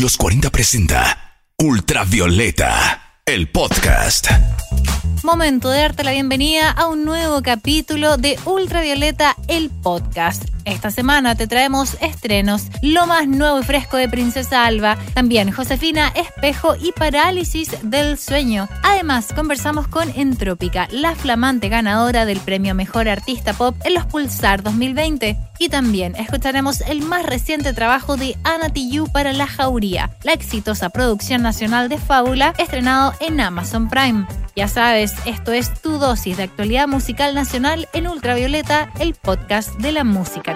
Los 40 presenta Ultravioleta, el podcast. Momento de darte la bienvenida a un nuevo capítulo de Ultravioleta, el podcast. Esta semana te traemos estrenos, lo más nuevo y fresco de Princesa Alba, también Josefina Espejo y Parálisis del Sueño. Además, conversamos con Entrópica, la flamante ganadora del premio Mejor Artista Pop en los Pulsar 2020. Y también escucharemos el más reciente trabajo de Ana para La Jauría, la exitosa producción nacional de Fábula, estrenado en Amazon Prime. Ya sabes, esto es tu dosis de actualidad musical nacional en Ultravioleta, el podcast de la música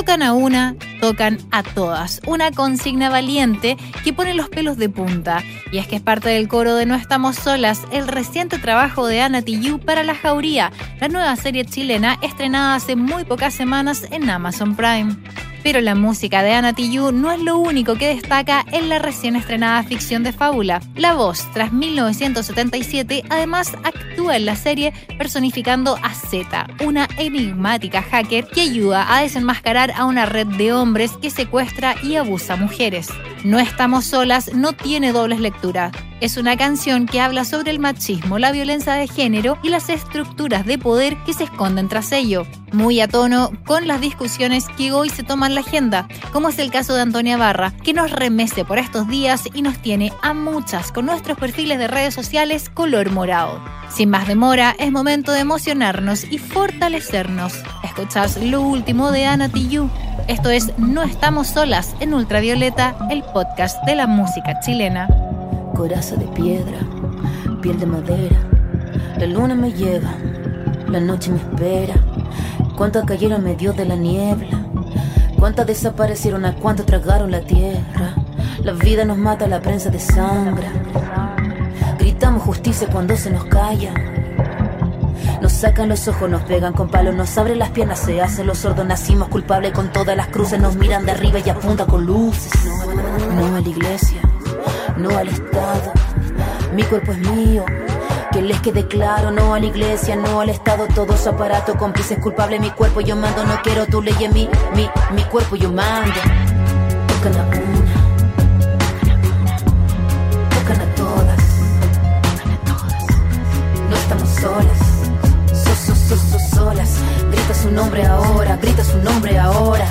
Tocan a una, tocan a todas. Una consigna valiente que pone los pelos de punta. Y es que es parte del coro de No Estamos Solas, el reciente trabajo de Ana Tijoux para La Jauría, la nueva serie chilena estrenada hace muy pocas semanas en Amazon Prime. Pero la música de Tijoux no es lo único que destaca en la recién estrenada ficción de fábula. La voz, tras 1977, además actúa en la serie personificando a Z, una enigmática hacker que ayuda a desenmascarar a una red de hombres que secuestra y abusa a mujeres. No estamos solas no tiene dobles lecturas. Es una canción que habla sobre el machismo, la violencia de género y las estructuras de poder que se esconden tras ello. Muy a tono con las discusiones que hoy se toman la agenda, como es el caso de Antonia Barra, que nos remece por estos días y nos tiene a muchas con nuestros perfiles de redes sociales color morado. Sin más demora, es momento de emocionarnos y fortalecernos. Escuchas lo último de Ana Tijoux. Esto es No estamos solas en Ultravioleta, el podcast de la música chilena coraza de piedra, piel de madera. La luna me lleva, la noche me espera. Cuántas cayeron medio de la niebla, cuántas desaparecieron, a cuántas tragaron la tierra. La vida nos mata, la prensa de sangre. Gritamos justicia cuando se nos calla. Nos sacan los ojos, nos pegan con palos, nos abren las piernas, se hacen los sordos, nacimos culpables con todas las cruces, nos miran de arriba y apuntan con luces. No a la iglesia no al Estado. Mi cuerpo es mío, que les quede claro, no a la iglesia, no al Estado, todo su aparato, cómplices culpable, mi cuerpo yo mando, no quiero tu ley en mi, mi cuerpo yo mando. Tocan a una, tocan a todas, no estamos solas, so, so, so, so, solas, grita su nombre ahora, grita su nombre ahora,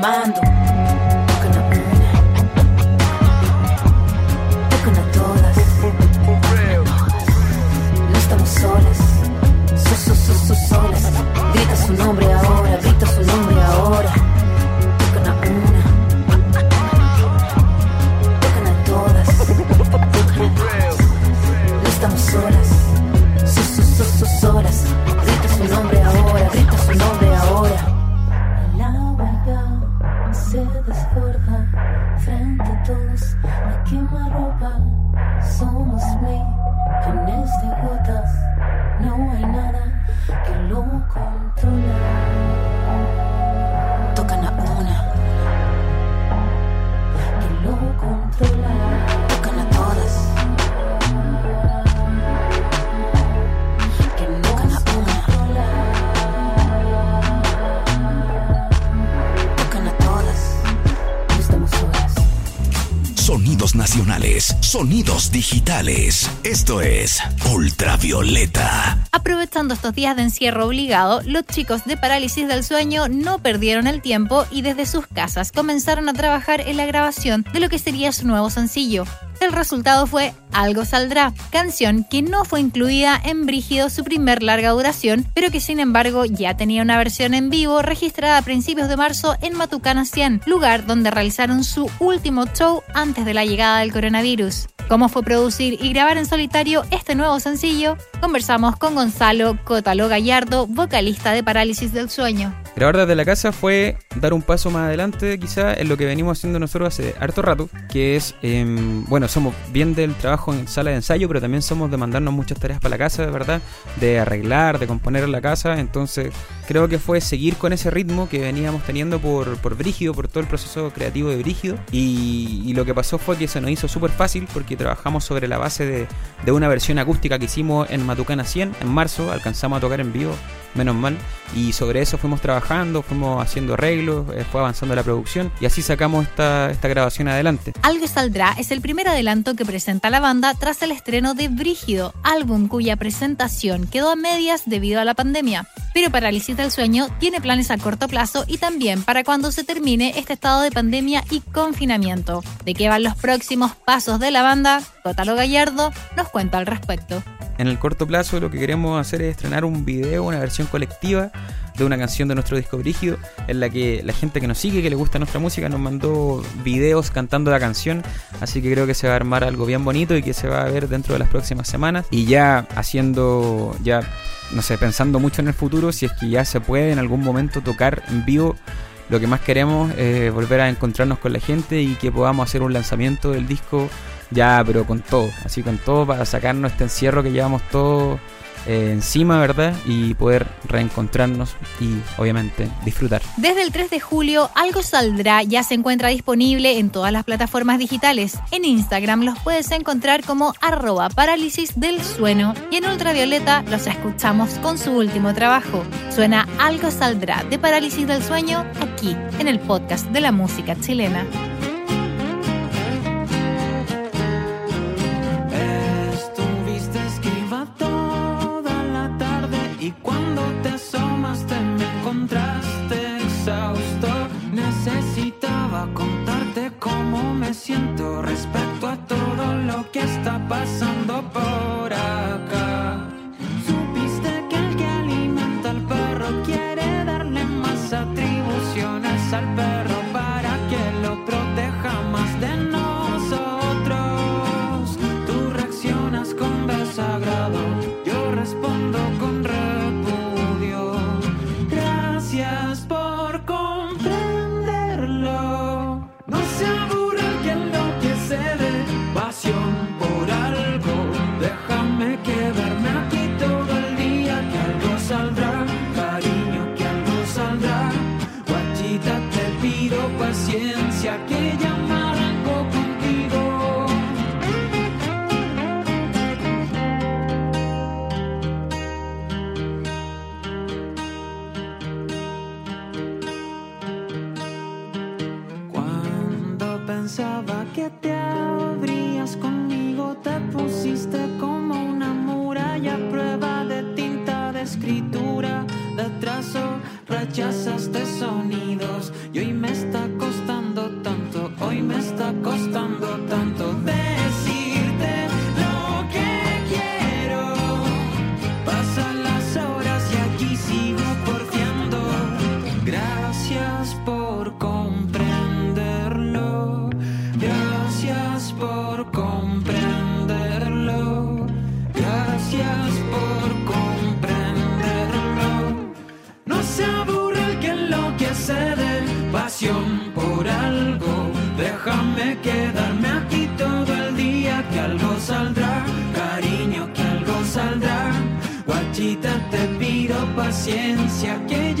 cuerpo sonidos digitales. Esto es Ultravioleta. Aprovechando estos días de encierro obligado, los chicos de Parálisis del Sueño no perdieron el tiempo y desde sus casas comenzaron a trabajar en la grabación de lo que sería su nuevo sencillo. El resultado fue Algo Saldrá, canción que no fue incluida en Brígido, su primer larga duración, pero que sin embargo ya tenía una versión en vivo registrada a principios de marzo en Matucana 100, lugar donde realizaron su último show antes de la llegada del coronavirus. ¿Cómo fue producir y grabar en solitario este nuevo sencillo? Conversamos con Gonzalo Cotalo Gallardo, vocalista de Parálisis del Sueño. Grabar desde la casa fue dar un paso más adelante quizá en lo que venimos haciendo nosotros hace harto rato, que es, em, bueno, somos bien del trabajo en sala de ensayo, pero también somos de mandarnos muchas tareas para la casa, de verdad, de arreglar, de componer la casa, entonces creo que fue seguir con ese ritmo que veníamos teniendo por, Brígido, por todo el proceso creativo de Brígido, y, y lo que pasó fue que se nos hizo súper fácil porque trabajamos sobre la base de, de una versión acústica que hicimos en Matucana 100 en marzo, alcanzamos a tocar en vivo menos mal. Y sobre eso fuimos trabajando, fuimos haciendo arreglos, eh, fue avanzando la producción y así sacamos esta, esta grabación adelante. Algo Saldrá es el primer adelanto que presenta la banda tras el estreno de Brígido, álbum cuya presentación quedó a medias debido a la pandemia. Pero Parálisis del Sueño tiene planes a corto plazo y también para cuando se termine este estado de pandemia y confinamiento. ¿De qué van los próximos pasos de la banda? Cotalo Gallardo nos cuenta al respecto. En el corto plazo lo que queremos hacer es estrenar un video, una versión colectiva de una canción de nuestro disco Brígido, en la que la gente que nos sigue, que le gusta nuestra música, nos mandó videos cantando la canción, así que creo que se va a armar algo bien bonito y que se va a ver dentro de las próximas semanas. Y ya haciendo, ya, no sé, pensando mucho en el futuro, si es que ya se puede en algún momento tocar en vivo lo que más queremos es volver a encontrarnos con la gente y que podamos hacer un lanzamiento del disco ya, pero con todo, así con todo para sacarnos este encierro que llevamos todo eh, encima, ¿verdad? Y poder reencontrarnos y obviamente disfrutar. Desde el 3 de julio, Algo Saldrá ya se encuentra disponible en todas las plataformas digitales. En Instagram los puedes encontrar como arroba parálisis del sueño y en ultravioleta los escuchamos con su último trabajo. Suena Algo Saldrá de Parálisis del Sueño aquí en el podcast de la música chilena. escritura da trazo, rachas este sonido. Paciencia que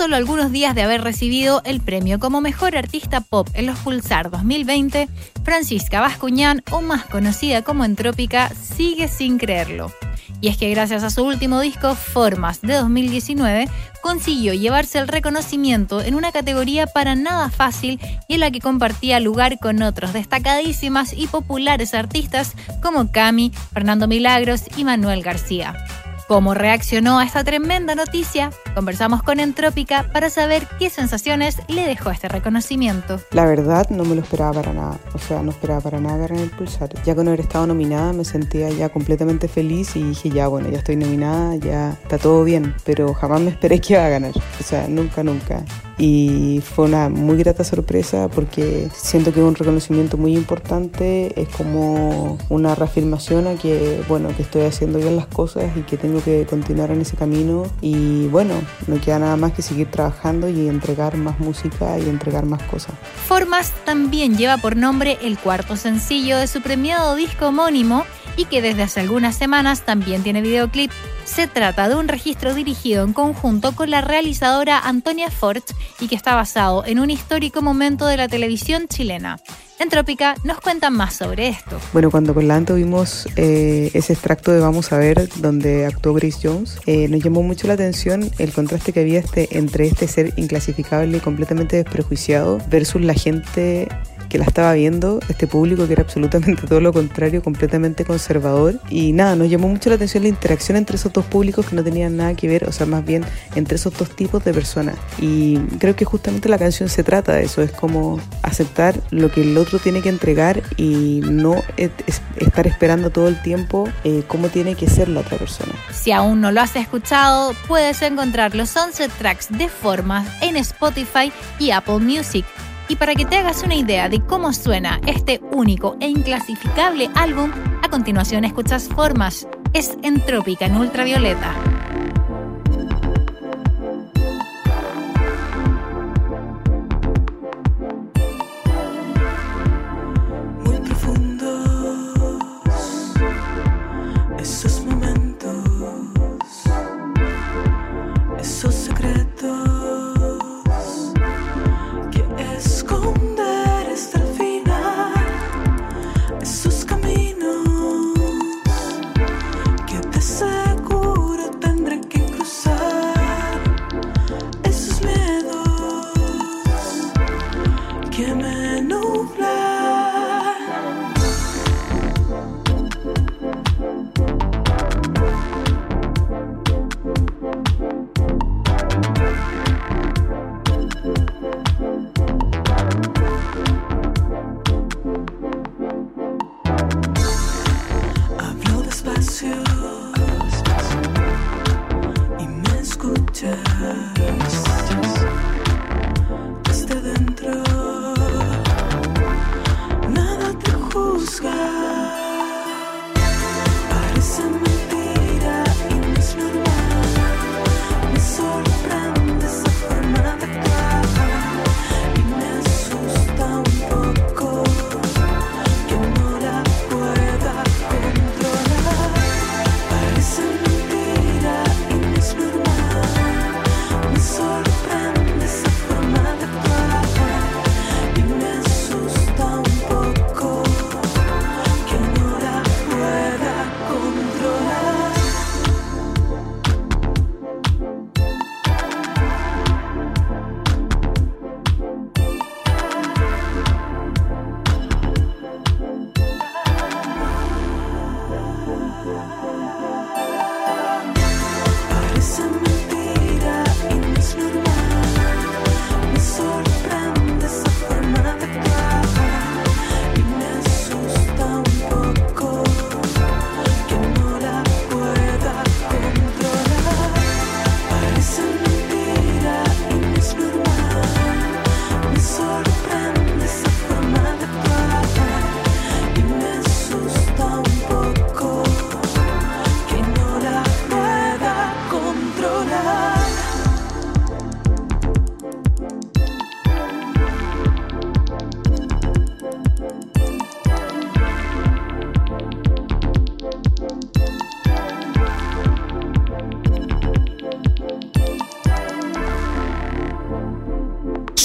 solo algunos días de haber recibido el premio como mejor artista pop en los Pulsar 2020, Francisca Bascuñán, o más conocida como Entrópica, sigue sin creerlo. Y es que gracias a su último disco, Formas, de 2019, consiguió llevarse el reconocimiento en una categoría para nada fácil y en la que compartía lugar con otros destacadísimas y populares artistas como Cami, Fernando Milagros y Manuel García. ¿Cómo reaccionó a esta tremenda noticia? Conversamos con Entrópica para saber qué sensaciones le dejó este reconocimiento. La verdad no me lo esperaba para nada, o sea, no esperaba para nada ganar el Pulsar. Ya con haber estado nominada me sentía ya completamente feliz y dije, ya bueno, ya estoy nominada, ya está todo bien, pero jamás me esperé que iba a ganar, o sea, nunca, nunca y fue una muy grata sorpresa porque siento que es un reconocimiento muy importante, es como una reafirmación a que, bueno, que estoy haciendo bien las cosas y que tengo que continuar en ese camino y bueno, no queda nada más que seguir trabajando y entregar más música y entregar más cosas. Formas también lleva por nombre el cuarto sencillo de su premiado disco homónimo y que desde hace algunas semanas también tiene videoclip. Se trata de un registro dirigido en conjunto con la realizadora Antonia Fort y que está basado en un histórico momento de la televisión chilena. En Trópica nos cuentan más sobre esto. Bueno, cuando con la Anto vimos eh, ese extracto de Vamos a ver, donde actuó Grace Jones, eh, nos llamó mucho la atención el contraste que había este, entre este ser inclasificable y completamente desprejuiciado versus la gente que la estaba viendo, este público que era absolutamente todo lo contrario, completamente conservador. Y nada, nos llamó mucho la atención la interacción entre esos dos públicos que no tenían nada que ver, o sea, más bien entre esos dos tipos de personas. Y creo que justamente la canción se trata de eso, es como aceptar lo que el otro tiene que entregar y no estar esperando todo el tiempo eh, cómo tiene que ser la otra persona. Si aún no lo has escuchado, puedes encontrar los 11 tracks de formas en Spotify y Apple Music. Y para que te hagas una idea de cómo suena este único e inclasificable álbum, a continuación escuchas Formas. Es Entrópica en ultravioleta.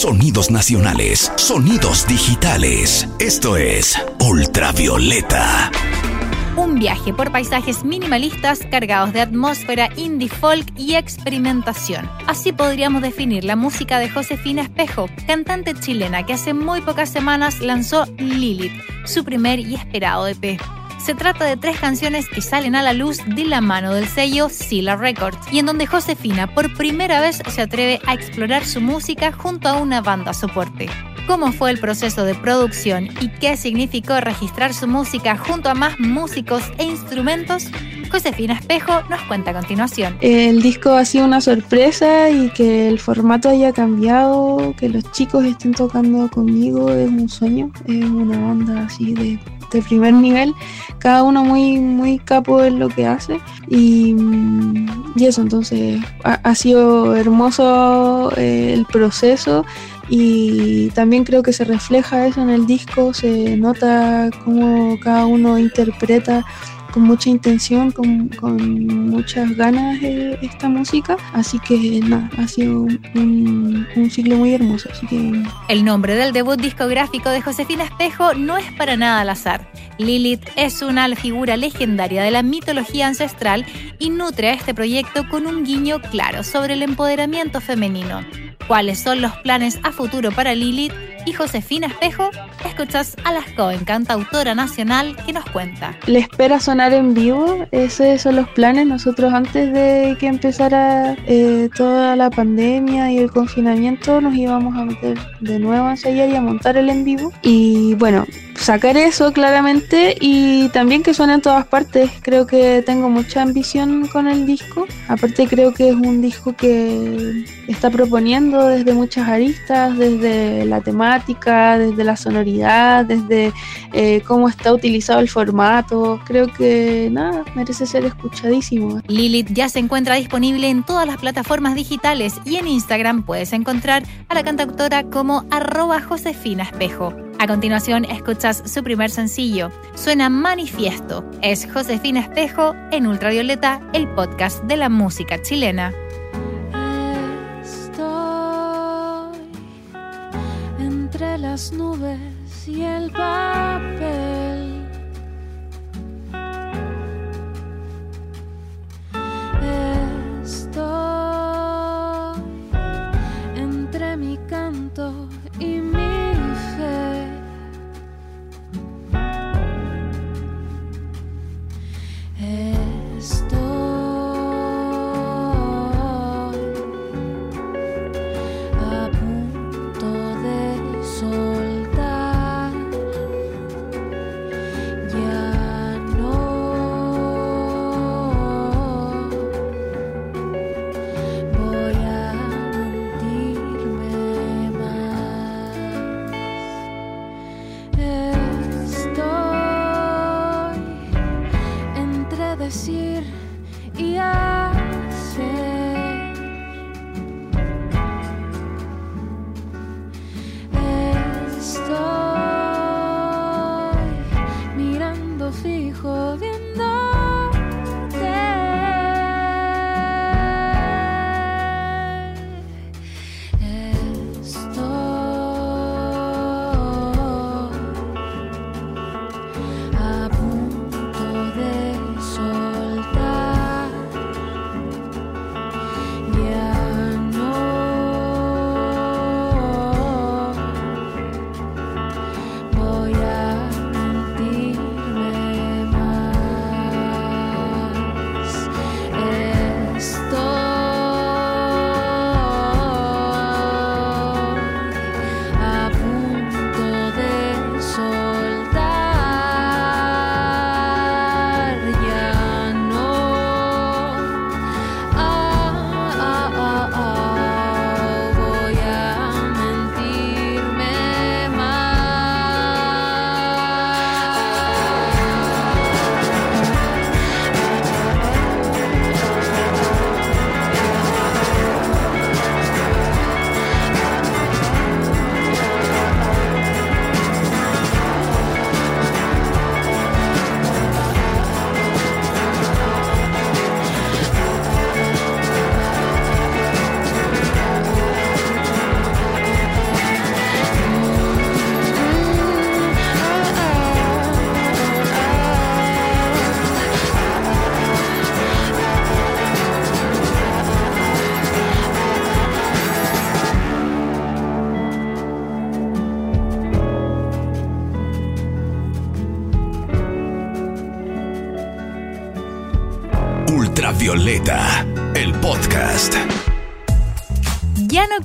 Sonidos nacionales, sonidos digitales. Esto es Ultravioleta. Un viaje por paisajes minimalistas cargados de atmósfera indie folk y experimentación. Así podríamos definir la música de Josefina Espejo, cantante chilena que hace muy pocas semanas lanzó Lilith, su primer y esperado EP. Se trata de tres canciones que salen a la luz de la mano del sello Sila Records y en donde Josefina por primera vez se atreve a explorar su música junto a una banda soporte cómo fue el proceso de producción y qué significó registrar su música junto a más músicos e instrumentos, Josefina Espejo nos cuenta a continuación. El disco ha sido una sorpresa y que el formato haya cambiado, que los chicos estén tocando conmigo es un sueño, es una banda así de, de primer nivel, cada uno muy, muy capo en lo que hace. Y, y eso, entonces ha, ha sido hermoso eh, el proceso. Y también creo que se refleja eso en el disco, se nota cómo cada uno interpreta con mucha intención, con, muchas ganas eh, esta música, así que nada, ha sido un, un ciclo muy hermoso. El nombre del debut discográfico de Josefina Espejo no es para nada al azar. Lilith es una figura legendaria de la mitología ancestral y nutre a este proyecto con un guiño claro sobre el empoderamiento femenino. ¿Cuáles son los planes a futuro para Lilith? Y Josefina Espejo, escuchas a la joven cantautora nacional que nos cuenta. Le espera sonar en vivo, esos son los planes. Nosotros antes de que empezara eh, toda la pandemia y el confinamiento nos íbamos a meter de nuevo a ensayar y a montar el en vivo. Y bueno, sacar eso claramente y también que suene en todas partes. Creo que tengo mucha ambición con el disco. Aparte creo que es un disco que está proponiendo desde muchas aristas, desde la temática, desde la sonoridad, desde eh, cómo está utilizado el formato. Creo que nada, merece ser escuchadísimo. Lilith ya se encuentra disponible en todas las plataformas digitales y en Instagram puedes encontrar a la cantautora como arroba Josefina Espejo. A continuación escuchas su primer sencillo, suena Manifiesto. Es Josefina Espejo en Ultravioleta, el podcast de la música chilena. Las nubes y el papel.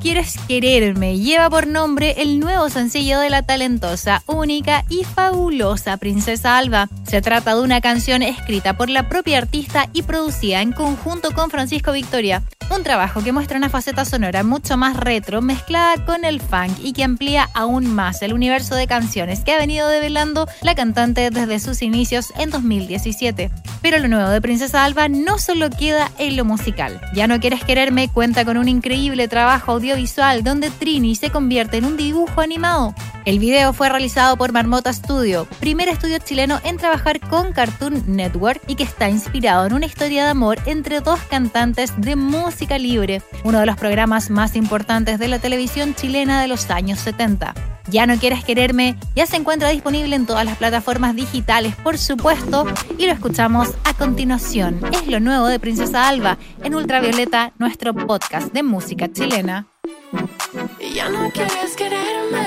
Quieres quererme lleva por nombre el nuevo sencillo de la talentosa, única y fabulosa Princesa Alba. Se trata de una canción escrita por la propia artista y producida en conjunto con Francisco Victoria. Un trabajo que muestra una faceta sonora mucho más retro mezclada con el funk y que amplía aún más el universo de canciones que ha venido develando la cantante desde sus inicios en 2017. Pero lo nuevo de Princesa Alba no solo queda en lo musical. Ya no quieres quererme cuenta con un increíble trabajo audiovisual donde Trini se convierte en un dibujo animado. El video fue realizado por Marmota Studio, primer estudio chileno en trabajar con Cartoon Network y que está inspirado en una historia de amor entre dos cantantes de música libre, uno de los programas más importantes de la televisión chilena de los años 70. Ya no quieres quererme, ya se encuentra disponible en todas las plataformas digitales, por supuesto, y lo escuchamos a continuación. Es lo nuevo de Princesa Alba en Ultravioleta, nuestro podcast de música chilena. Ya no quieres quererme,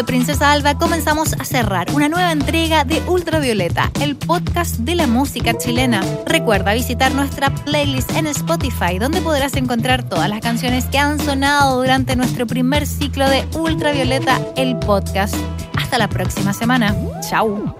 de Princesa Alba comenzamos a cerrar una nueva entrega de Ultravioleta, el podcast de la música chilena. Recuerda visitar nuestra playlist en Spotify, donde podrás encontrar todas las canciones que han sonado durante nuestro primer ciclo de Ultravioleta, el podcast. Hasta la próxima semana. Chao.